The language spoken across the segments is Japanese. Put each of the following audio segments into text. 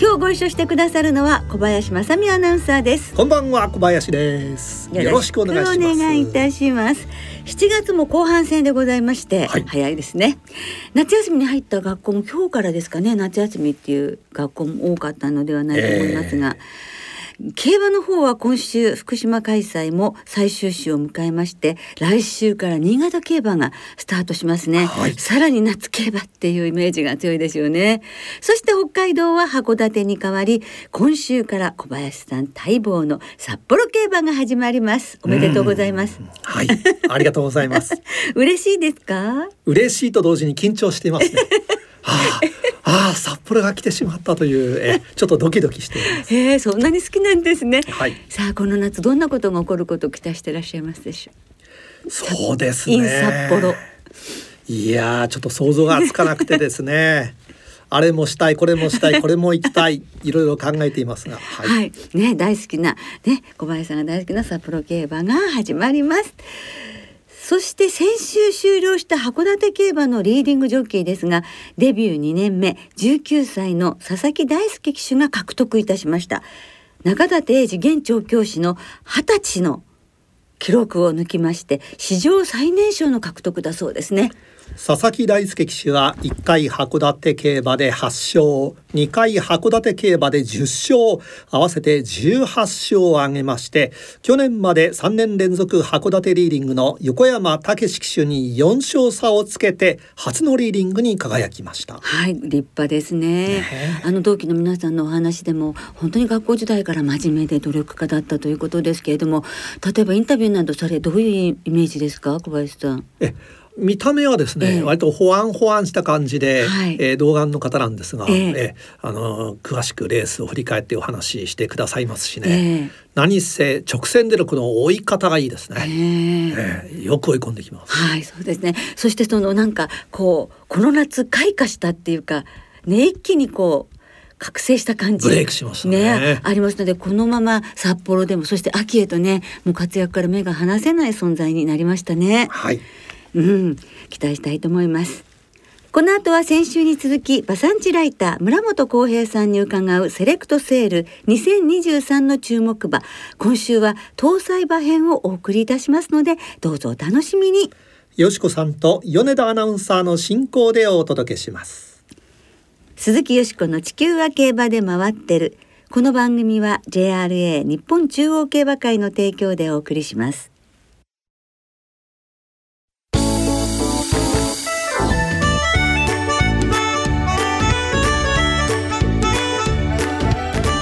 今日ご一緒してくださるのは小林正美アナウンサーです。こんばんは小林です。よろしくお願いします。お願いいたします。7月も後半戦でございまして、はい、早いですね。夏休みに入った学校も今日からですかね。夏休みっていう学校も多かったのではないと思いますが、えー競馬の方は今週福島開催も最終週を迎えまして来週から新潟競馬がスタートしますね、はい、さらに夏競馬っていうイメージが強いですよね。そして北海道は函館に代わり今週から小林さん待望の札幌競馬が始まります。おめでとうございます。はい。ありがとうございます。嬉しいですか？嬉しいと同時に緊張していますね。はあああ札幌が来てしまったというえちょっとドキドキしています。えそんなに好きなんですね。はい。さあこの夏どんなことが起こることを期待していらっしゃいますでしょう？そうですね。札幌。いやちょっと想像がつかなくてですね。あれもしたいこれもしたいこれも行きたいいろいろ考えていますが、はい、はい、ね大好きなね小林さんが大好きな札幌競馬が始まります。そして先週終了した函館競馬のリーディングジョッキーですがデビュー2年目19歳の佐々木大輔騎手が獲得いたしました。中立英二現調教師の20歳の記録を抜きまして史上最年少の獲得だそうですね。佐々木大輔騎手は1回函館競馬で8勝2回函館競馬で10勝合わせて18勝を挙げまして去年まで3年連続函館リーディングの横山武史騎手に4勝差をつけて初のリーディングに輝きました。はい立派ですね、ね、あの同期の皆さんのお話でも本当に学校時代から真面目で努力家だったということですけれども例えばインタビューなどされどういうイメージですか小林さん。え見た目はですね、えー、割とほわんほわんした感じで、はい、えー、童顔の方なんですが、えー、えー、あの詳しくレースを振り返ってお話ししてくださいますしね、えー、何せ直線でのこの追い方がいいですね、えー、えー、よく追い込んできます。はいそうですね。そしてそのなんかこうこの夏開花したっていうかね一気にこう覚醒した感じブレイクしましたね、ね、ありますのでこのまま札幌でもそして秋へとねもう活躍から目が離せない存在になりましたね。はいうん、期待したいと思います。この後は先週に続き馬産地ライター村本浩平さんに伺うセレクトセール2023の注目馬。今週は搭載馬編をお送りいたしますのでどうぞお楽しみに。よしこさんと米田アナウンサーの進行でお届けします。鈴木よしこの地球は競馬で回ってる。この番組は JRA 日本中央競馬会の提供でお送りします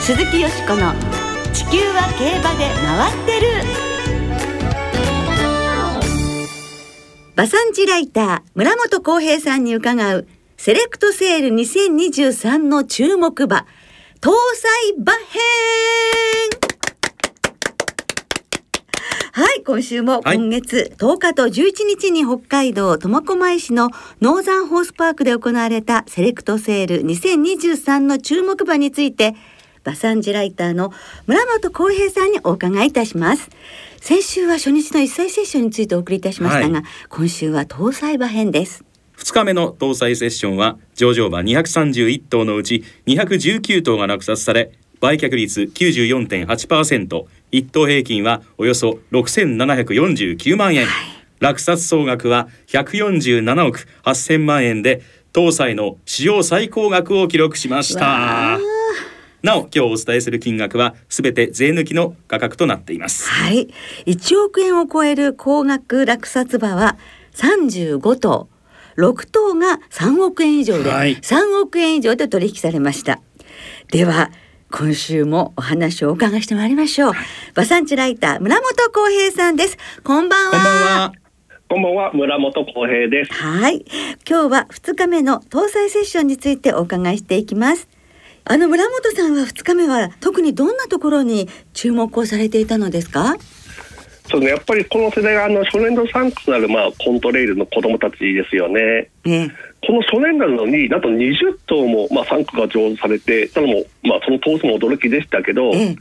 鈴木よしこの「地球は競馬で回ってる」馬産地ライター村本浩平さんに伺うセレクトセール2023の注目馬搭載馬編。はい、今週も今月10日と11日に北海道苫小牧市のノーザンホースパークで行われたセレクトセール2023の注目馬について馬産地ライターの村本浩平さんにお伺いいたします。先週は初日の一歳セッションについてお送りいたしましたが、はい、今週は搭載馬編です。2日目の搭載セッションは上場馬231頭のうち219頭が落札され売却率94.8%一等平均はおよそ6749万円、はい、落札総額は147億8000万円で搭載の史上最高額を記録しましたなお今日お伝えする金額はすべて税抜きの価格となっています。はい。1億円を超える高額落札馬は35頭6頭が3億円以上で、はい、3億円以上で取引されました。では今週もお話をお伺いしてまいりましょう。馬産地ライター村本浩平さんです。こんばんは。こんばんは。村本浩平です。はい。今日は2日目の搭載セッションについてお伺いしていきますあの村本さんは2日目は特にどんなところに注目をされていたのですか？そうね、やっぱりこの世代があの初年度3区となる、まあ、コントレイルの子どもたちですよね。えこの初年度なのに、なんと20頭も、まあ、3区が上手されて、ただも、まあ、その頭数も驚きでしたけど、え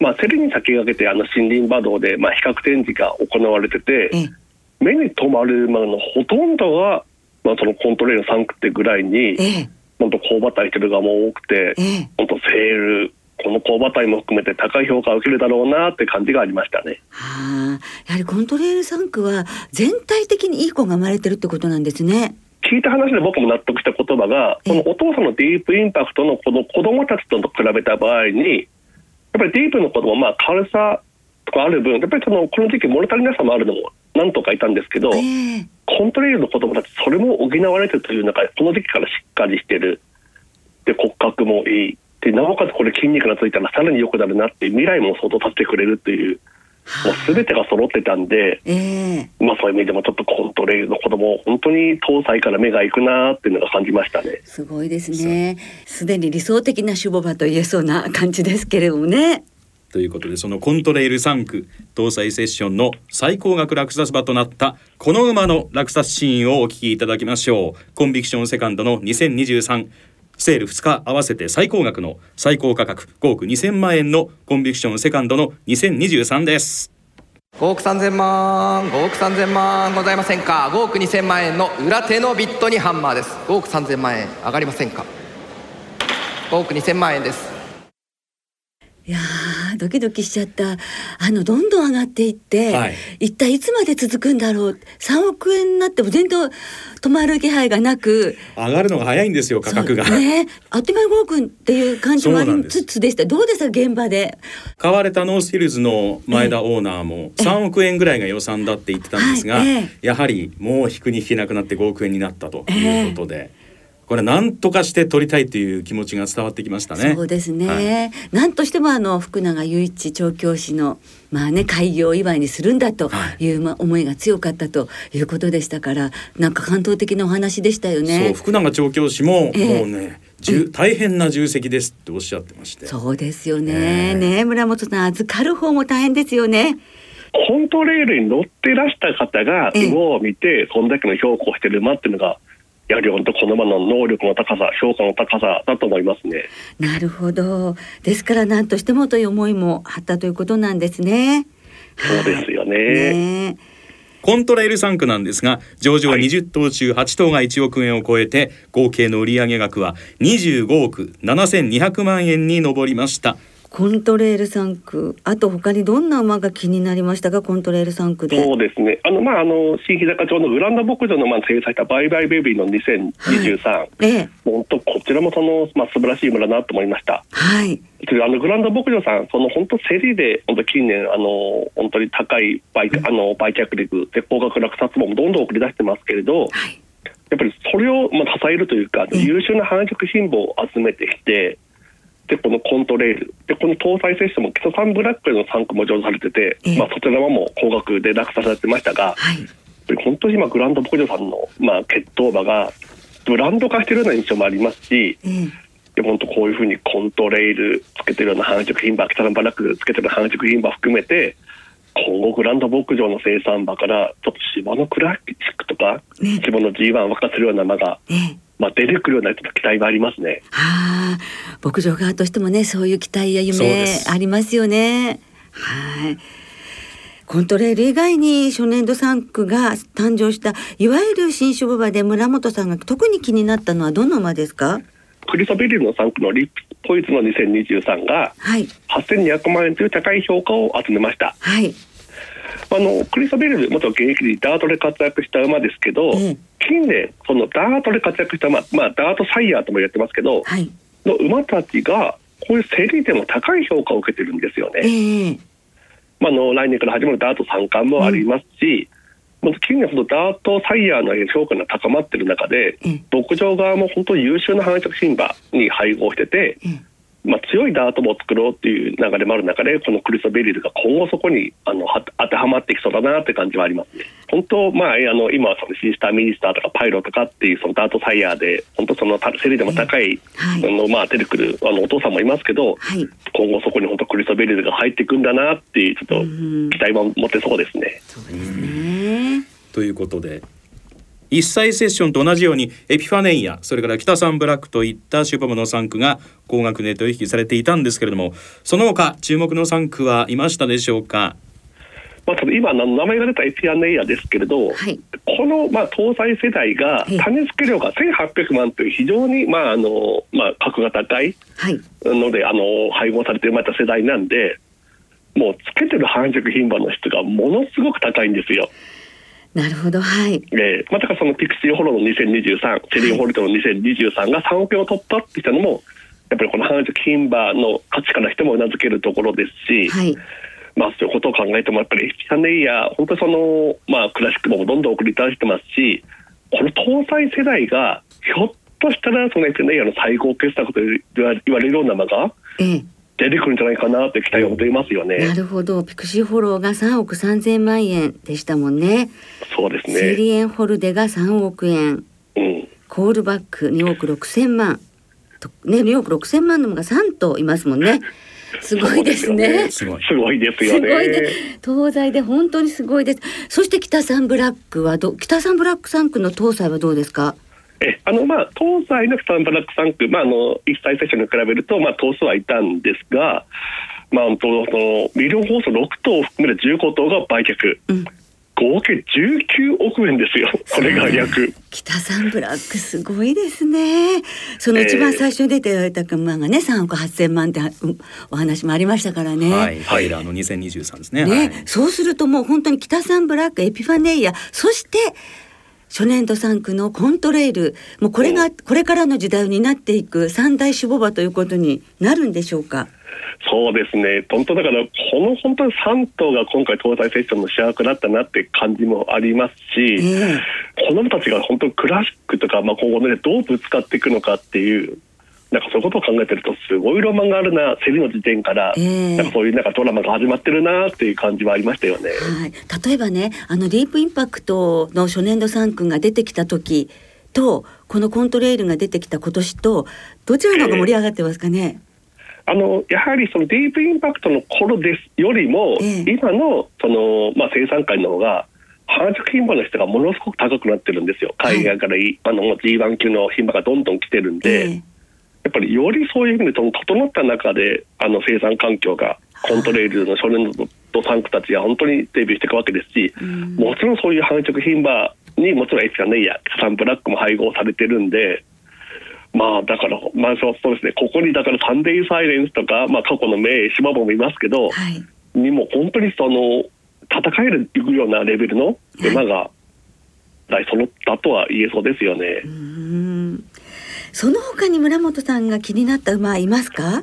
まあ、競りに先駆けてあの森林馬道で、まあ、比較展示が行われてて、え目に留まる馬のほとんどが、まあ、そのコントレイル3区ってぐらいに、ええ本当、高馬体してる側も多くて、ええ本当、セール、この高馬体も含めて高い評価を受けるだろうなって感じがありましたね。はあ、やはりコントレール3区は全体的にいい子が生まれてるってことなんですね。聞いた話で僕も納得した言葉が、ええこのお父さんのディープインパクトのこの子供たちと比べた場合に、やっぱりディープの子供まあ軽さとかある分、やっぱりそのこの時期物足りなさもあるのもなんとかいたんですけど、ええコントレイルの子供たちそれも補われてるという中でこの時期からしっかりしてるで骨格もいいでなおかつこれ筋肉がついたらさらに良くなるなって未来も相当立ってくれるっていうもう全てが揃ってたんで。ええまあそういう意味でもちょっとコントレイルの子供本当に搭載から目がいくなっていうのが感じましたね。すごいですね。すでに理想的な種母馬と言えそうな感じですけれどもね。ということでそのコントレイル3区搭載セッションの最高額落札馬となったこの馬の落札シーンをお聞きいただきましょう。コンビクションセカンドの2023セール2日合わせて最高額の最高価格5億2000万円のコンビクションセカンドの2023です。5億3000万5億3000万ございませんか？5億2000万円の裏手のビットにハンマーです。5億3000万円上がりませんか？5億2000万円です。いやードキドキしちゃった。あのどんどん上がっていって、はい。一体いつまで続くんだろう。3億円になっても全然止まる気配がなく。上がるのが早いんですよ価格が、ね。あっという間に5億っていう感じもありつつでしたどうですか現場で？買われたノースヒルズの前田オーナーも3億円ぐらいが予算だって言ってたんですが、やはりもう引くに引けなくなって5億円になったということで、これ何とかして取りたいという気持ちが伝わってきましたね。そうですね、はいなんとしてもあの福永雄一調教師のまあね開業祝いにするんだという、まあ思いが強かったということでしたからなんか感動的なお話でしたよそうね。福永調教師もええもうね、重大変な重責ですっておっしゃってまして。そうですよえね。えね村本さん預かる方も大変ですよね。コントレイルに乗ってらした方がええ馬を見てこんだけの評価をしてる馬っていうのがやはり本当この馬の能力の高さ評価の高さだと思いますね。なるほど。ですから何としてもという思いもあったということなんですね。そうですよねねコントレイル3区なんですが上場20頭中8頭が1億円を超えて合計の売上額は25億7200万円に上りましたコントレール3区あと他にどんな馬が気になりましたか？コントレール3区で。そうですね。あのまああの新日高町のグランド牧場のまあ制裁したバイバイベビーの2023、ええ本当こちらもそのまあ素晴らしい村だなと思いました。はい。であのグランド牧場さん、その本当競りで本当近年あの本当に高い売あの売却率で高額落札もどんどん送り出してますけれど、はい。やっぱりそれをまあ支えるというか、ええ優秀な繁殖品母を集めてきて、でこのコントレール、でこの搭載接種も基礎産ブラックの3区も上手されてて、ええ。まあ、そちらはもう高額で落札されてましたが、はい。本当に今、グランド牧場さんの、まあ、血統馬がブランド化してるような印象もありますし、ええ。で本当こういうふうにコントレイルつけてるような繁殖牝馬、北のバラックつけてる繁殖牝馬含めて、今後グランド牧場の生産馬からちょっと芝のクラシックとか、ね。芝の G1 を沸かせるような馬が、ええまあ、出てくるような期待がありますね。はあ、牧場側としてもね、そういう期待や夢ありますよね。はい。コントレール以外に初年度3区が誕生したいわゆる新種馬場で村本さんが特に気になったのはどの馬ですか？クリソベリルの3区のリップポイズの2023がはい8200万円という高い評価を集めました。はいあのクリストベル元現役でダートで活躍した馬ですけど、ええ。近年そのダートで活躍した馬、まあ、ダートサイヤーとも言ってますけど、はい。の馬たちがこういう競りでも高い評価を受けてるんですよね。ええ。まあ、あの来年から始まるダート三冠もありますし、まず近年そのダートサイヤーの評価が高まってる中で、ええ。牧場側も本当に優秀な繁殖牝馬に配合してて、ええまあ、強いダートも作ろうっていう流れもある中でこのクリストベリルが今後そこにあの当てはまってきそうだなって感じはありますね。本当、まあ、あの今はそのシースターミニスターとかパイロとかっていうそのダートサイヤーで本当そのセリでも高い、はい、あのまあ、出てくるあのお父さんもいますけど、はい、今後そこに本当クリストベリルが入っていくんだなっていうちょっと期待も持てそうですね。そうですねということで一歳セッションと同じようにエピファネイアそれから北サンブラックといったシュパムの3区が高額で取引されていたんですけれどもその他注目の3区はいましたでしょうか？まあ、今名前が出たエピファネイアですけれど、はい、この、まあ、搭載世代が種付け量が1800万という非常に、まああのまあ、格が高いので、はい、あの配合されて生まれた世代なんでもうつけてる繁殖牝馬の質がものすごく高いんですよ。なるほど、はい。えー、まあ、だからそのピクシーホロの2023、セリン・ホリトの2023が3億円を突破ってきたのも、やっぱりこの繁殖牝馬の価値からしてもうなずけるところですし、はい。まあ、そういうことを考えても、やっぱりシャネイヤー、本当にその、まあ、クラシックもどんどん送り出してますし、この搭載世代が、ひょっとしたら、そのエピネイヤーの最高傑作と言われるような馬が、ええ、出てくるんじゃないかなって期待を持てますよね。なるほど。ピクシーフォローが3億3千万円でしたもんね。そうですね。セリエンホルデが3億円。うん。コールバック2億6千万。とね、2億6千万の馬が3頭いますもんね。すごいですね。すごい。すごいですよね。当歳で本当にすごいです。そしてキタサンブラックはど、キタサンブラック産駒の当歳はどうですか？えあのまあ、当歳のスタンブラック産駒、まあ、あの一歳セッションに比べると、まあ、頭数はいたんですが、まあ、そのミリオンホース6頭を含める15頭が売却。うん合計19億円ですよ、これが約。北サンブラックすごいですね。その一番最初に出てた馬がね、3億8000万ってお話もありましたからね。はい、ハイラーの2023ですね。ね、はい、そうするともう本当に北サンブラック、エピファネイア、そして初年度3区のコントレイル。もうこれがこれからの時代になっていく三大守護馬ということになるんでしょうか？そうですね、本当だから、この本当に3頭が今回、東西セッションの主役だったなって感じもありますし、えー、この子たちが本当にクラシックとか、まあ、今後ね、どうぶつかっていくのかっていう、なんかそういうことを考えてるとすごいロマンがあるな競りの時点から、えー、なんかそういうなんかドラマが始まってるなっていう感じはありましたよね。はい、例えばねあのディープインパクトの初年度3区が出てきた時とこのコントレイルが出てきた今年とどちらの方が盛り上がってますかね、えー、あのやはりそのディープインパクトの頃ですよりも、えー、今のその、まあ、生産会の方が繁殖牝馬の質がものすごく高くなってるんですよ。海外から、はい、あの G1 級の牝馬がどんどん来てるんで。えーやっぱりよりそういう意味で整った中であの生産環境がコントレイルの少年のサンクたちが本当にデビューしていくわけですし、うん、もちろんそういう繁殖牝馬にもちろんエピカネイヤサンブラックも配合されてるんで。まあだから、まあ、そうですね。ここにだからサンデーサイレンスとか、まあ、過去の名島もいますけど、はい、にも本当にその戦えるようなレベルの馬が大揃ったとは言えそうですよね。うんその他に村本さんが気になった馬いますか？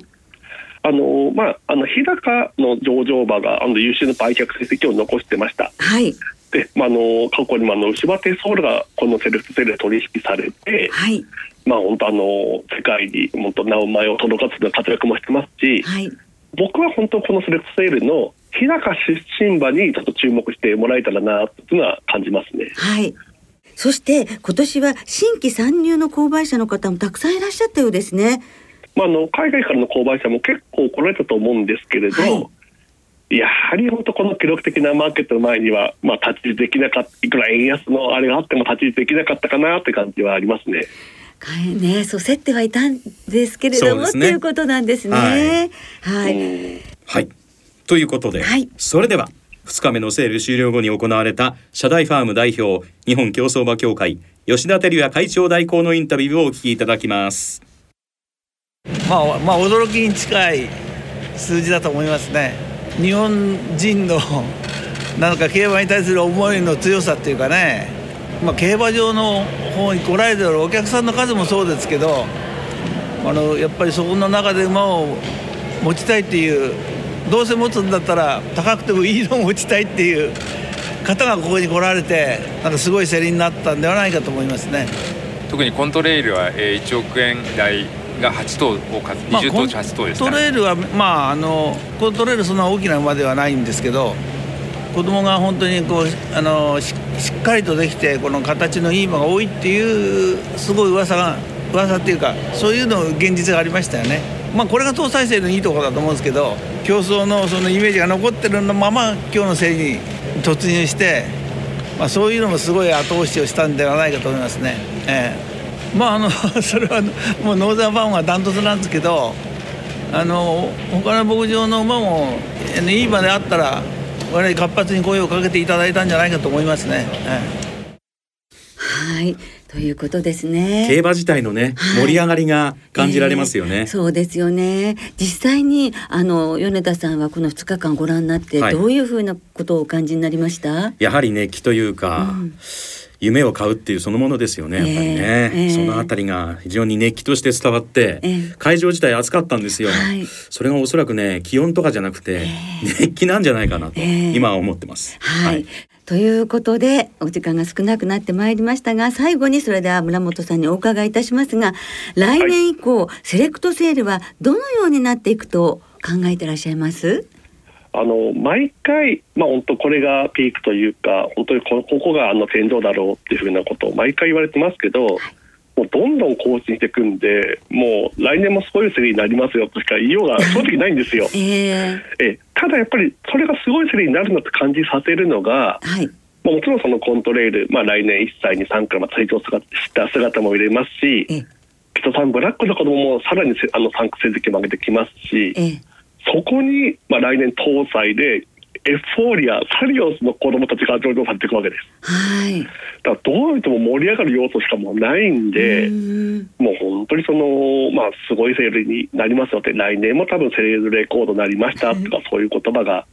あのまあ、あの日高の上場馬があの優秀な売却成績を残してました。はい。で、まあ、あの過去にもあの牛場テソールがこのセレクトセールで取引されて、はい。まあ本当あの世界に本当名前を届かす活躍もしてますし、はい。僕は本当このセレクトセールの日高出身馬にちょっと注目してもらえたらなというのは感じますね。はい。そして今年は新規参入の購買者の方もたくさんいらっしゃったようですね。まあ、あの海外からの購買者も結構来られたと思うんですけれど、はい、やはり本当この記録的なマーケットの前には、まあ、立ちできなかったいくら円安のあれがあっても立ちできなかったかなって感じはありますね。ね、そう競ってはいたんですけれども、ね、っていうことなんですね。はい、はい、はい、ということで、はい、それでは2日目のセール終了後に行われた社大ファーム代表日本競走馬協会吉田照也会長代行のインタビューをお聞きいただきます。まあまあ驚きに近い数字だと思いますね。日本人のなんか競馬に対する思いの強さっていうかね、まあ、競馬場の方に来られてるお客さんの数もそうですけどあのやっぱりそこの中で馬を持ちたいっていうどうせ持つんだったら高くてもいいのを持ちたいっていう方がここに来られてなんかすごい競りになったんではないかと思いますね特にコントレイルは1億円台が8頭をか20頭中8頭ですか、ね、トレイルはまああのコントレイルそんな大きな馬ではないんですけど子供が本当にこうあのしっかりとできてこの形のいい馬が多いっていうすごい噂が噂っていうかそういうの現実がありましたよね。まあこれが搭載性のいいところだと思うんですけど競争のそのイメージが残ってるのまま今日のせいに突入して、まあ、そういうのもすごい後押しをしたんではないかと思いますね。えー、まああの それはもうノーザンファンはダントツなんですけどあの他の牧場の馬もいい馬であったら我々活発に声をかけていただいたんじゃないかと思いますね。はいということですね。競馬自体のね、はい、盛り上がりが感じられますよね。えー、そうですよね。実際にあの米田さんはこの2日間ご覧になって、どういうふうなことをお感じになりました？やはり熱気というか。うん。夢を買うっていうそのものですよねやっぱりね、えー。えー、そのあたりが非常に熱気として伝わって、えー、会場自体暑かったんですよ、はい、それがおそらくね気温とかじゃなくて、熱気なんじゃないかなと、今は思ってます、はい、はいということでお時間が少なくなってまいりましたが最後にそれでは村本さんにお伺いいたしますが来年以降、はい、セレクトセールはどのようになっていくと考えていらっしゃいます？あの毎回、まあ、本当これがピークというか本当にここがあの天井だろうっていうふうなことを毎回言われてますけど、はい、もうどんどん更新していくんでもう来年もそういう競りになりますよとしか言いようが 正直ないんですよ。えー、えただやっぱりそれがすごい競りになるなって感じさせるのが、はい、もちろんそのコントレール、まあ、来年1歳に3から成長した姿も入れますし、えー、さんブラックの子供もさらにあの参加成績も上げてきますし。えーそこに、まあ、来年搭載でエフフォーリアサリオスの子供たちが上場されていくわけです。はい。だからどう見ても盛り上がる要素しかもうないんで、んもう本当にそのまあすごいセールになりますので来年も多分セールレコードになりましたとか、そういう言葉が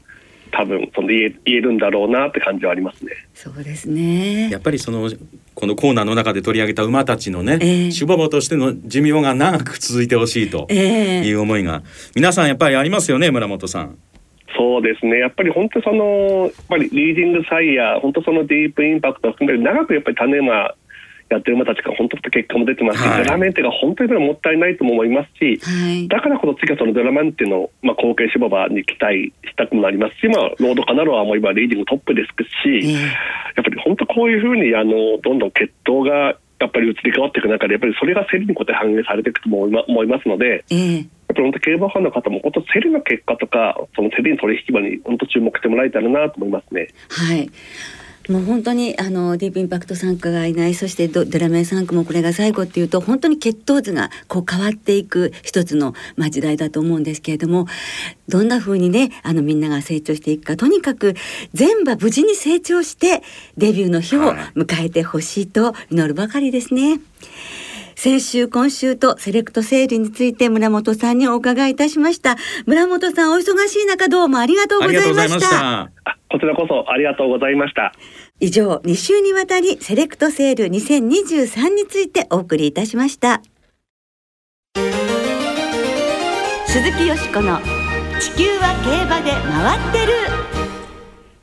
多分その言え言えるんだろうなって感じはありますね。そうですね。やっぱりそのこのコーナーの中で取り上げた馬たちのね、えー、種馬としての寿命が長く続いてほしいという思いが、皆さんやっぱりありますよね村本さん。そうですね。やっぱり本当そのやっぱりリーディングサイヤー本当そのディープインパクトを含めて長くやっぱり種馬やってる馬たちが本当と結果も出てますし、はい、ドラメンテが本当にもったいないとも思いますし、はい、だからこそ次はそのドラメンテの、まあ、後継芝馬に期待したくもなりますし、まあ、ロードカナロアも今リーディングトップですし、やっぱり本当こういうふうにあのどんどん血統がやっぱり移り変わっていく中でやっぱりそれが競りにこうやって反映されていくと思いますので、えー、やっぱり本当競馬ファンの方も本当競りの結果とかその競りの取引場に本当注目してもらえたらなと思いますね。はいもう本当にあのディープインパクト参加がいないそしてドドラメン参加もこれが最後っていうと本当に血統図がこう変わっていく一つの、まあ、時代だと思うんですけれどもどんな風にねあのみんなが成長していくかとにかく全部無事に成長してデビューの日を迎えてほしいと祈るばかりですね。先週今週とセレクトセールについて村本さんにお伺いいたしました。村本さんお忙しい中どうもありがとうございました。こちらこそありがとうございました。以上2週にわたりセレクトセール2023についてお送りいたしました。鈴木よしこの地球は競馬で回ってる。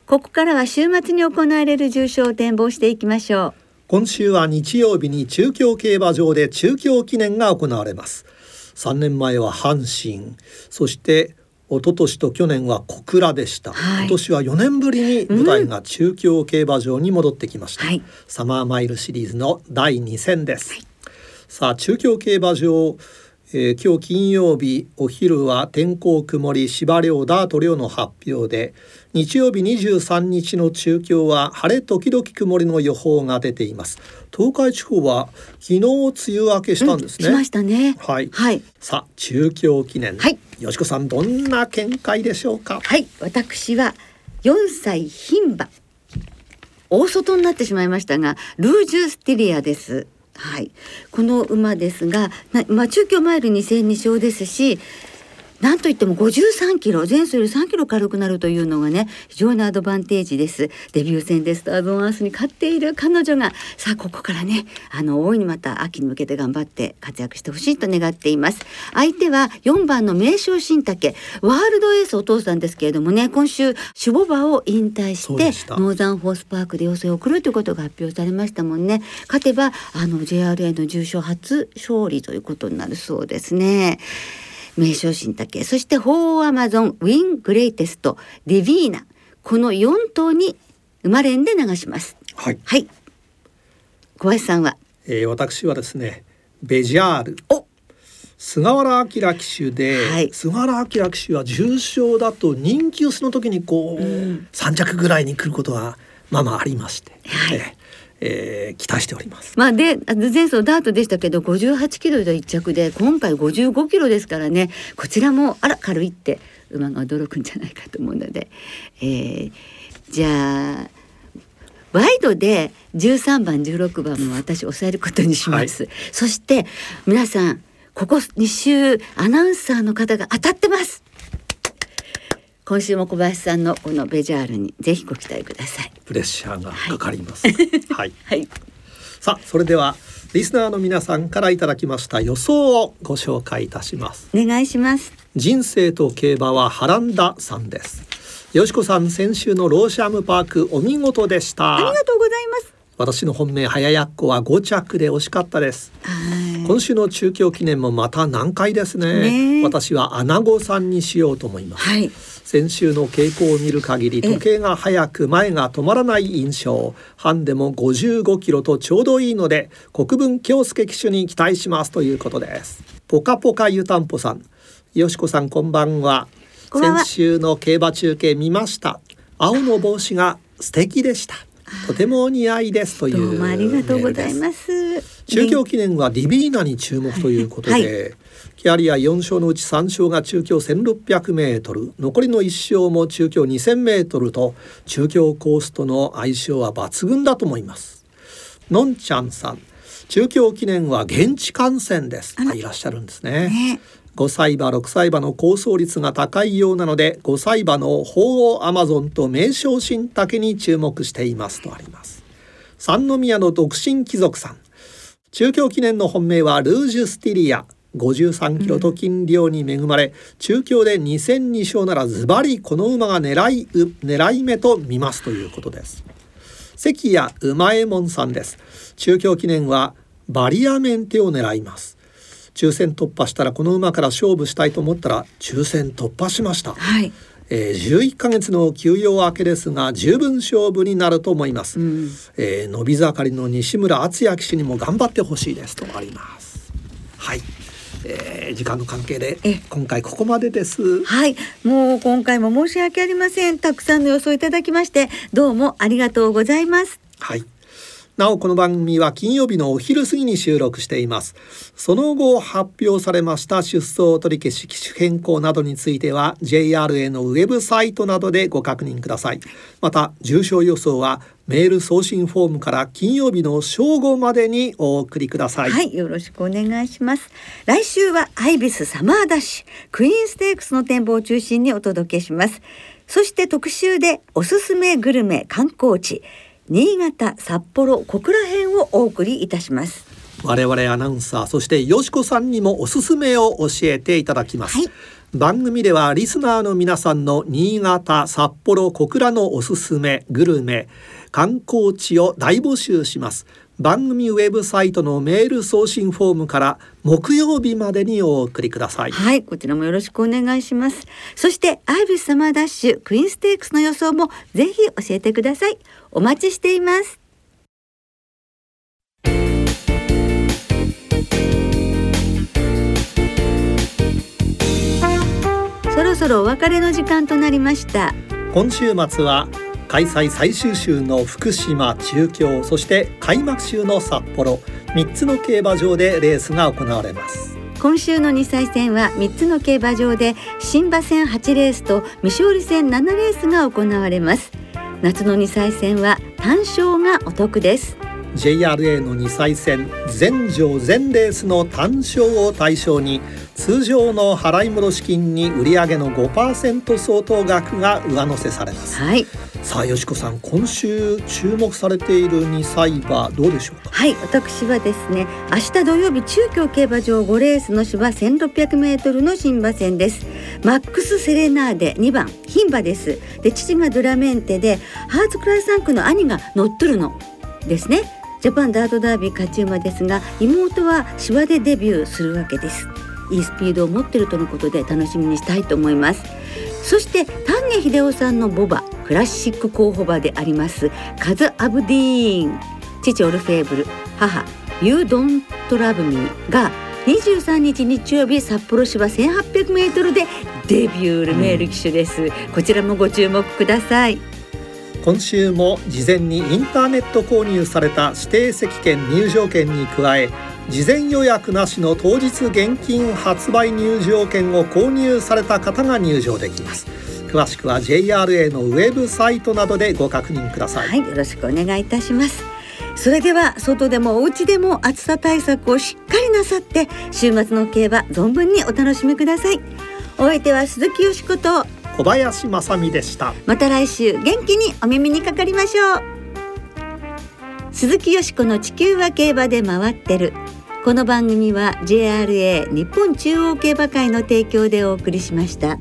ここからは週末に行われる重賞を展望していきましょう今週は日曜日に中京競馬場で中京記念が行われます。3年前は阪神。そして一昨年と去年は小倉でした、はい、今年は4年ぶりに舞台が中京競馬場に戻ってきました、うん、サマーマイルシリーズの第2戦です、はい、さあ中京競馬場えー、今日金曜日お昼は天候曇り芝涼ダート量の発表で日曜日23日の中京は晴れ時々曇りの予報が出ています。東海地方は昨日梅雨明けしたんですね、うん、しましたね。はい、はい、さあ中京記念。はい。よしこさんどんな見解でしょうか？はい。私は4歳牝馬。大外になってしまいましたがルージュスティリアですはい、この馬ですが、まあ、中京マイル2戦2勝ですしなんといっても53キロ前走より3キロ軽くなるというのがね非常にアドバンテージです。デビュー戦でスターズ・オン・アースに勝っている彼女がさあここからねあの大いにまた秋に向けて頑張って活躍してほしいと願っています。相手は4番の名将新竹ワールドエースお父さんですけれどもね今週守護馬を引退してノーザンホースパークで予選を送るということが発表されましたもんね。勝てばあの JRA の重賞初勝利ということになるそうですね名称新竹。そしてホーアマゾンウィングレイテストディヴィーナ。この4頭に生まれんで流します。はい、はい、小林さんは、えー、私はですねベジャール。お。菅原明騎手で、はい、菅原明騎手は重賞だと人気薄の時にこう、うん、3着ぐらいに来ることはまあまあありまして、はい、えー、期待しております。まあで前走ダートでしたけど58キロで1着で今回55キロですからねこちらもあら軽いって馬が驚くんじゃないかと思うので、えー、じゃあワイドで13番16番も私抑えることにします。はい、そして皆さんここ2週アナウンサーの方が当たってます。今週も小林さんのこのベジャールにぜひご期待ください。プレッシャーがかかります。はい、はい、さあそれではリスナーの皆さんからいただきました予想をご紹介いたします。お願いします。人生と競馬はハランダさんです。よしこさん先週のローシャムパークお見事でした。ありがとうございます。私の本命早やっこは5着で惜しかったです。今週の中京記念もまた難解ですね。私は穴子さんにしようと思います、はい先週の傾向を見る限り時計が速く前が止まらない印象。ハンデも55キロとちょうどいいので国分京介騎手に期待しますということです。ポカポカ湯たんぽさん。よしこさんこんばんは。先週の競馬中継見ました。青の帽子が素敵でしたとてもお似合いですというどうもありがとうございます。中京記念はディビーナに注目ということで、はい。キャリア4勝のうち3勝が中京1600メートル残りの1勝も中京2000メートルと中京コースとの相性は抜群だと思います。のんちゃんさん中京記念は現地観戦です。いらっしゃるんですね。ね5歳馬6歳馬の構想率が高いようなので5歳馬の鳳凰アマゾンと名称新竹に注目していますとあります。三宮の独身貴族さん。中京記念の本命はルージュスティリア。53キロと斤量に恵まれ、うん、中京で2戦2勝ならズバリこの馬が狙い狙い目と見ますということです。関谷馬右衛門さんです。中京記念はバリアメンテを狙います。抽選突破したらこの馬から勝負したいと思ったら抽選突破しました、はい。えー、11ヶ月の休養明けですが十分勝負になると思います、うん、えー、伸び盛りの西村敦也騎手にも頑張ってほしいですとあります。はい。えー、時間の関係で今回ここまでです。はい。もう今回も申し訳ありません。たくさんの予想いただきましてどうもありがとうございます。はいなおこの番組は金曜日のお昼過ぎに収録しています。その後発表されました出走取り消し機種変更などについては JRA のウェブサイトなどでご確認ください。また重症予想はメール送信フォームから金曜日の正午までにお送りください。はいよろしくお願いします。来週はアイビスサマーダッシュクイーンステークスの展望を中心にお届けします。そして特集でおすすめグルメ観光地新潟札幌小倉編をお送りいたします。我々アナウンサーそしてよしこさんにもおすすめを教えていただきます、はい、番組ではリスナーの皆さんの新潟札幌小倉のおすすめグルメ観光地を大募集します。番組ウェブサイトのメール送信フォームから木曜日までにお送りください。はいこちらもよろしくお願いします。そしてアイビスサマーダッシュクイーンステークスの予想もぜひ教えてくださいお待ちしています。そろそろお別れの時間となりました。今週末は開催最終週の福島中京そして開幕週の札幌。3つの競馬場でレースが行われます。今週の2歳戦は3つの競馬場で新馬戦8レースと未勝利戦7レースが行われます夏の2歳戦は単勝がお得です。JRA の2歳戦全場全レースの単勝を対象に通常の払い戻し金に売上の5%相当額が上乗せされます、はい、さあよしこさん今週注目されている2歳馬どうでしょうか？はい私はですね明日土曜日中京競馬場5レースの芝 1600m の新馬戦です。マックス・セレナーデ2番牝馬です。で父がドラメンテでハーツクライサンクの兄が乗っとるのですねジャパンダートダービー勝ち馬ですが妹は芝でデビューするわけです。いいスピードを持っているとのことで楽しみにしたいと思います。そして丹下秀夫さんのボバクラシック候補馬でありますカズ・アブディーン。父オルフェーブル母ユー・ドント・ラブ・ミーが23日日曜日札幌市は 1800m でデビュールメール機種です、うん、こちらもご注目ください。今週も事前にインターネット購入された指定席券入場券に加え事前予約なしの当日現金発売入場券を購入された方が入場できます。詳しくは JRA のウェブサイトなどでご確認ください、はい、よろしくお願いいたします。それでは外でもお家でも暑さ対策をしっかりなさって週末の競馬存分にお楽しみください。お相手は鈴木よしこと小林正美でした。また来週元気にお耳にかかりましょう。鈴木よしこの地球は競馬で回ってる。この番組は JRA 日本中央競馬会の提供でお送りしました。